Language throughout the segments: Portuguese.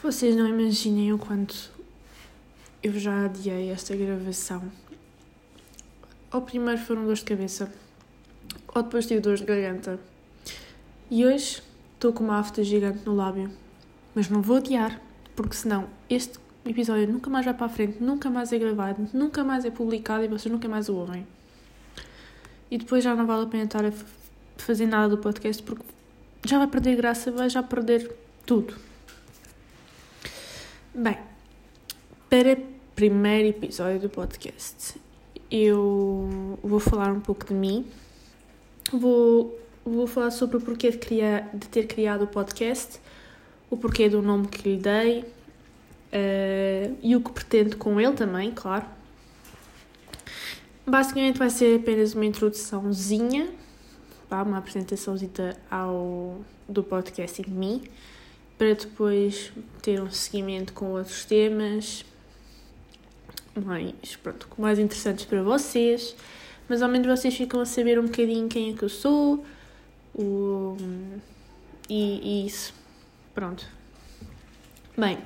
Vocês não imaginem o quanto eu já adiei esta gravação. Ao primeiro foram dores de cabeça, ou depois tive dores de garganta. E hoje estou com uma afta gigante no lábio. Mas não vou adiar, porque senão este episódio nunca mais vai para a frente, nunca mais é gravado, nunca mais é publicado e vocês nunca mais o ouvem. E depois já não vale a pena estar a fazer nada do podcast porque já vai perder graça, vai já perder tudo. Bem, para o primeiro episódio do podcast, eu vou falar um pouco de mim. Vou, vou falar sobre o porquê de, criar, de ter criado o podcast, o porquê do nome que lhe dei uh, e o que pretendo com ele também, claro. Basicamente vai ser apenas uma introduçãozinha, uma apresentaçãozinha ao, do podcast em mim para depois ter um seguimento com outros temas mais, pronto, mais interessantes para vocês, mas ao menos vocês ficam a saber um bocadinho quem é que eu sou o, e, e isso. Pronto. Bem,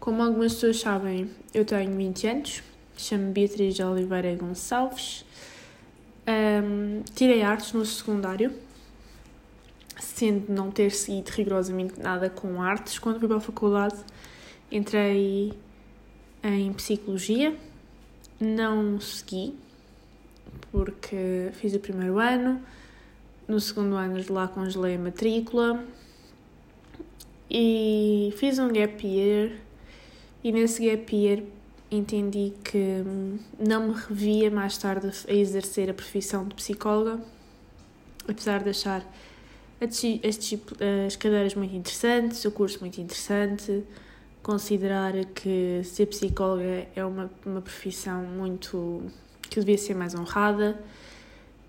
como algumas pessoas sabem, eu tenho 20 anos, chamo-me Beatriz de Oliveira Gonçalves, um, tirei artes no secundário sendo não ter seguido rigorosamente nada com artes, quando fui para a faculdade entrei em psicologia, não segui, porque fiz o primeiro ano, no segundo ano de lá congelei a matrícula. E fiz um gap year. E nesse gap year entendi que não me revia mais tarde a exercer a profissão de psicóloga, apesar de achar as, as cadeiras muito interessantes, o curso muito interessante, considerar que ser psicóloga é uma, uma profissão muito que devia ser mais honrada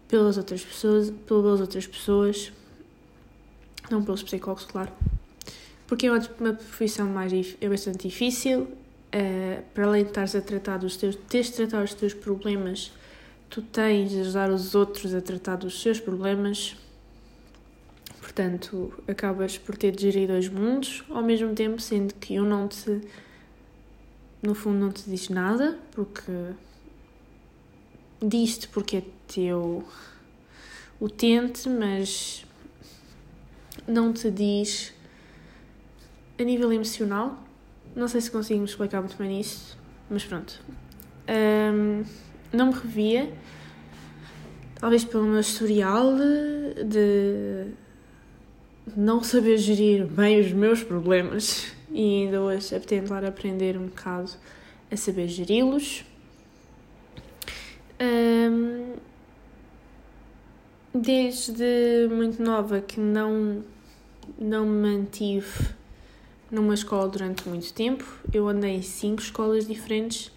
pelas outras pessoas, pelas outras pessoas, não pelos psicólogos, claro, porque é uma, profissão mais é bastante difícil. Uh, para além de estares a tratar dos teus, teres de tratar os teus problemas, tu tens de ajudar os outros a tratar dos seus problemas Portanto, acabas por ter de gerir dois mundos ao mesmo tempo, sendo que um não te. No fundo, não te diz nada, porque. Diz-te porque é teu utente, mas não te diz a nível emocional. Não sei se consigo me explicar muito bem isso, mas pronto. Um, não me revia, talvez pelo meu historial de não saber gerir bem os meus problemas e ainda hoje a tentar aprender um bocado a saber geri-los. Um, desde muito nova que não, não me mantive numa escola durante muito tempo. Eu andei em cinco escolas diferentes.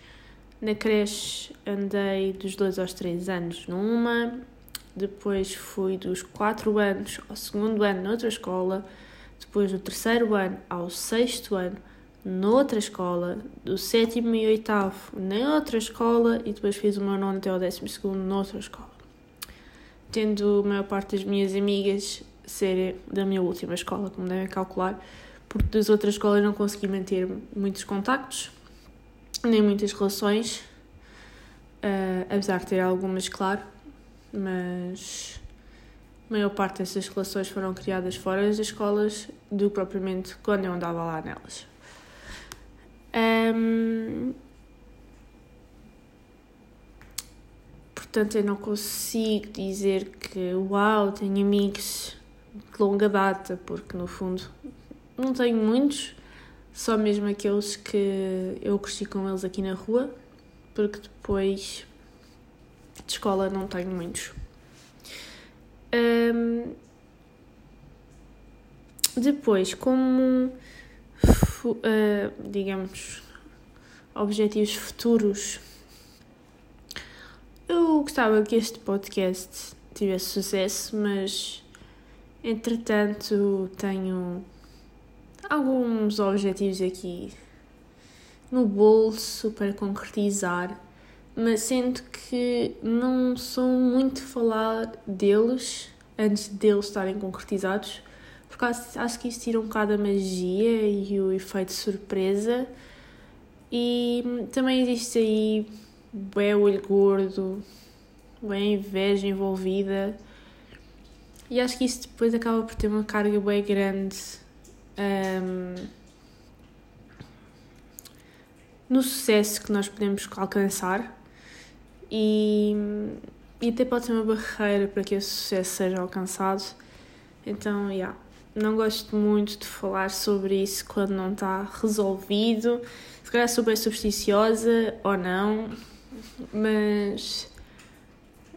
Na creche andei dos 2 aos 3 anos numa, depois fui dos 4 anos ao segundo ano noutra escola, depois do terceiro ano ao sexto ano noutra escola, do sétimo e oitavo noutra escola e depois fiz o meu nono até ao décimo segundo noutra escola. Tendo a maior parte das minhas amigas ser da minha última escola, como devem calcular, porque das outras escolas não consegui manter muitos contactos, nem muitas relações, uh, apesar de ter algumas, claro mas a maior parte dessas relações foram criadas fora das escolas do que propriamente quando eu andava lá nelas. Um, portanto, eu não consigo dizer que, uau, tenho amigos de longa data, porque no fundo não tenho muitos, só mesmo aqueles que eu cresci com eles aqui na rua, porque depois de escola não tenho muitos. Um, depois, como, uh, digamos, objetivos futuros, eu gostava que este podcast tivesse sucesso, mas entretanto tenho alguns objetivos aqui no bolso para concretizar mas sinto que não sou muito falar deles antes deles estarem concretizados, porque acho que isso tira um bocado a magia e o, efeito surpresa. E também existe aí bem olho gordo, bem inveja envolvida. E acho que isso depois acaba por ter uma carga bem grande um, no sucesso que nós podemos alcançar e, e até pode ser uma barreira para que esse sucesso seja alcançado. Então, yeah, não gosto muito de falar sobre isso quando não está resolvido. Se calhar sou bem supersticiosa ou não, mas.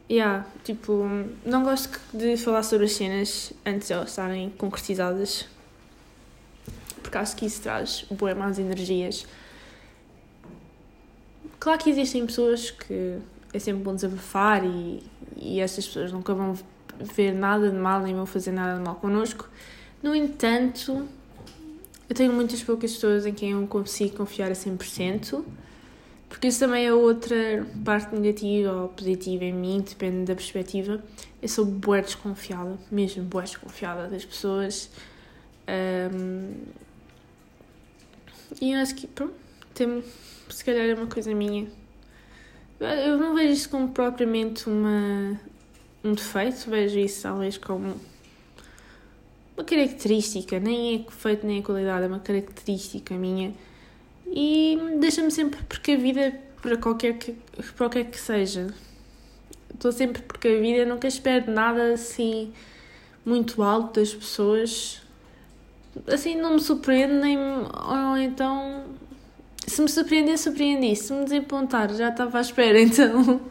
Yeah, tipo, não gosto de falar sobre as cenas antes de elas estarem concretizadas. Porque acho que isso traz boas más energias. Claro que existem pessoas que é sempre bom desabafar e, e essas pessoas nunca vão ver nada de mal nem vão fazer nada de mal connosco. No entanto, eu tenho muitas poucas pessoas em quem eu consigo confiar a 100%, porque isso também é outra parte negativa ou positiva em mim, depende da perspectiva. Eu sou boa desconfiada, mesmo boa desconfiada das pessoas. Um, e eu acho que, pronto, tem, se calhar é uma coisa minha. Eu não vejo isso como propriamente uma, um defeito, vejo isso talvez como uma característica, nem é defeito nem é qualidade, é uma característica minha. E deixa-me sempre precavida para qualquer que, para qualquer que seja. Estou sempre precavida, nunca espero nada assim muito alto das pessoas. Assim não me surpreende, nem. Ou então. Se me surpreender, surpreendi. Se me desapontar, já estava à espera, então.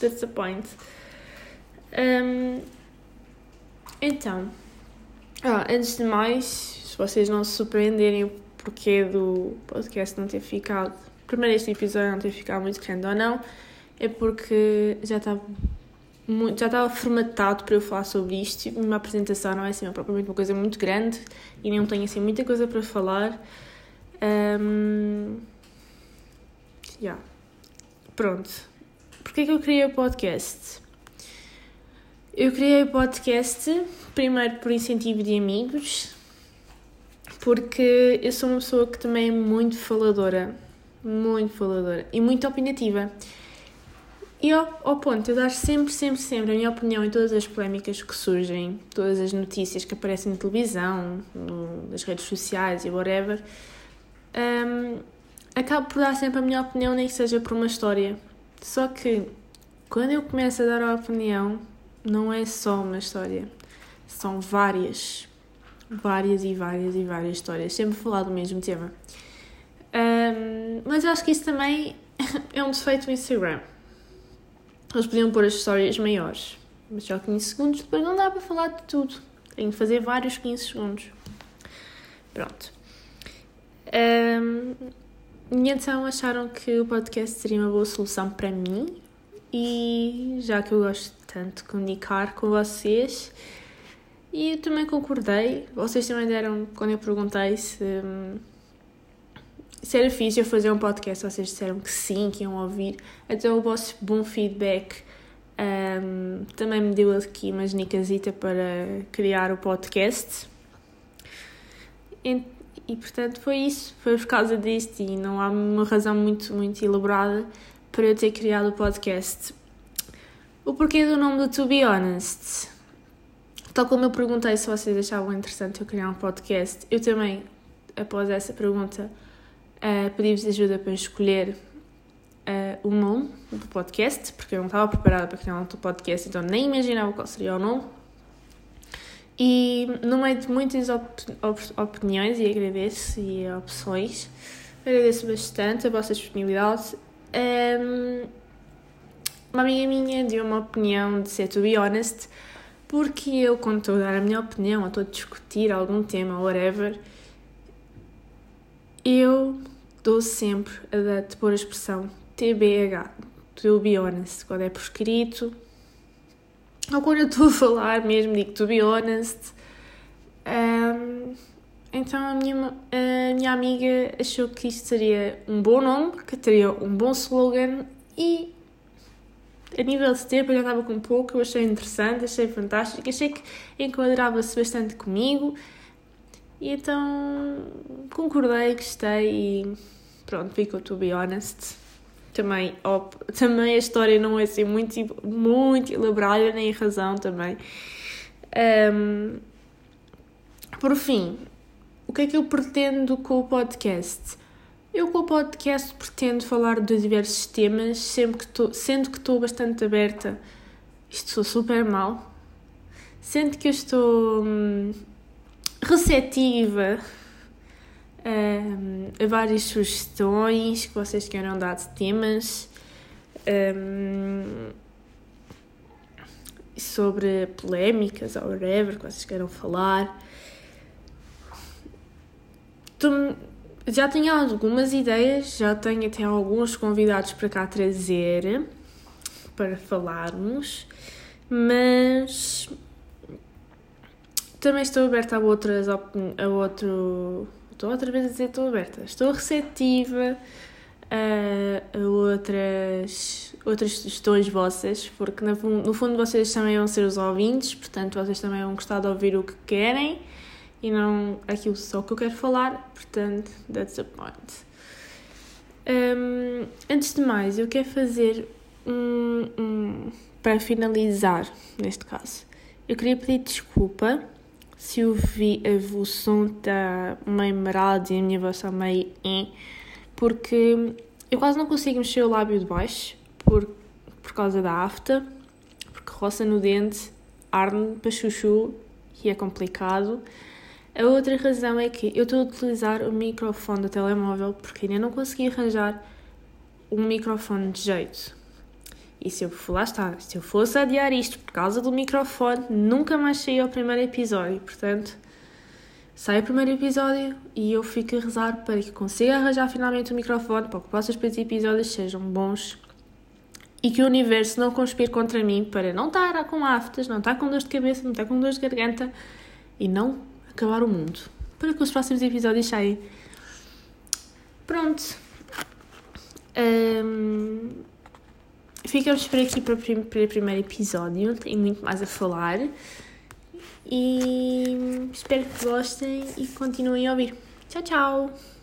That's point. Um, então. Ah, antes de mais, se vocês não se surpreenderem o porquê do podcast não ter ficado, primeiro este episódio não ter ficado muito grande ou não, é porque já estava muito, já estava formatado para eu falar sobre isto. Uma apresentação não é assim propriamente uma coisa muito grande e não tenho assim muita coisa para falar. Um, yeah. Pronto. Porquê que eu criei o podcast? Eu criei o podcast primeiro por incentivo de amigos, porque eu sou uma pessoa que também é muito faladora, muito faladora e muito opinativa. E ao, ao ponto de eu dar sempre, sempre, sempre a minha opinião em todas as polémicas que surgem, todas as notícias que aparecem na televisão, no, nas redes sociais e whatever, um, acabo por dar sempre a minha opinião, nem que seja por uma história. Só que quando eu começo a dar a opinião, não é só uma história, são várias, várias e várias e várias histórias, sempre falar do mesmo tema. Um, mas acho que isso também é um defeito do Instagram. Eles podiam pôr as histórias maiores, mas só 15 segundos, depois não dá para falar de tudo. Tenho de fazer vários 15 segundos. Pronto. Um, e então acharam que o podcast seria uma boa solução para mim. E já que eu gosto tanto de comunicar com vocês e eu também concordei, vocês também deram, quando eu perguntei se, se era fixe eu fazer um podcast, vocês disseram que sim, que iam ouvir, então o vosso bom feedback um, também me deu aqui uma genicasita para criar o podcast. E, portanto foi isso, foi por causa disto e não há uma razão muito, muito elaborada para eu ter criado o podcast. O porquê do nome do To Be Honest? Tal como eu perguntei se vocês achavam interessante eu criar um podcast, eu também, após essa pergunta, uh, pedi-vos ajuda para escolher uh, o nome do podcast, porque eu não estava preparada para criar um podcast, então nem imaginava qual seria o nome. E no meio de muitas op op opiniões, e agradeço, e opções, agradeço bastante a vossa disponibilidade. Um, uma amiga minha deu uma opinião de ser to be honest, porque eu, quando estou a dar a minha opinião, ou estou a discutir algum tema, whatever, eu dou sempre a de pôr a expressão TBH, to be honest, quando é por escrito, ou quando eu estou a falar mesmo, digo to be honest. Um, então a minha, a minha amiga achou que isto seria um bom nome, que teria um bom slogan e a nível de tempo eu já estava com pouco, eu achei interessante, achei fantástico, achei que enquadrava-se bastante comigo. E então concordei, gostei e pronto, ficou to be honest. Também, também a história não é assim muito, muito elaborada, nem a razão também. Um, por fim, o que é que eu pretendo com o podcast? Eu com o podcast pretendo falar de diversos temas, sempre que tô, sendo que estou bastante aberta, isto sou super mal, sendo que eu estou hum, receptiva a várias sugestões que vocês queiram dar de temas. Hum, sobre polémicas ou whatever que vocês queiram falar. Já tenho algumas ideias, já tenho até alguns convidados para cá trazer para falarmos, mas também estou aberta a outras a outro estou outra vez a dizer estou aberta estou receptiva a, a outras outras sugestões vossas porque no, no fundo vocês também vão ser os ouvintes portanto vocês também vão gostar de ouvir o que querem e não aquilo só que eu quero falar, portanto, that's the point. Um, antes de mais, eu quero fazer um, um, para finalizar, neste caso, eu queria pedir desculpa se eu vi a, o som está meio marado e a minha voz está meio em, porque eu quase não consigo mexer o lábio de baixo por, por causa da afta, porque roça no dente, arde para chuchu e é complicado. A outra razão é que eu estou a utilizar o microfone do telemóvel porque ainda não consegui arranjar um microfone de jeito. E se eu, lá está, se eu fosse adiar isto por causa do microfone, nunca mais saía o primeiro episódio. Portanto, sai o primeiro episódio e eu fico a rezar para que consiga arranjar finalmente o microfone para que os próximos episódios sejam bons e que o universo não conspire contra mim para não estar com aftas, não estar com dor de cabeça, não estar com dor de garganta e não acabar o mundo. Para que os próximos episódios saiam. Pronto. Um, ficamos por aqui para, o primeiro episódio. Tenho muito mais a falar. E espero que gostem e continuem a ouvir. Tchau, tchau!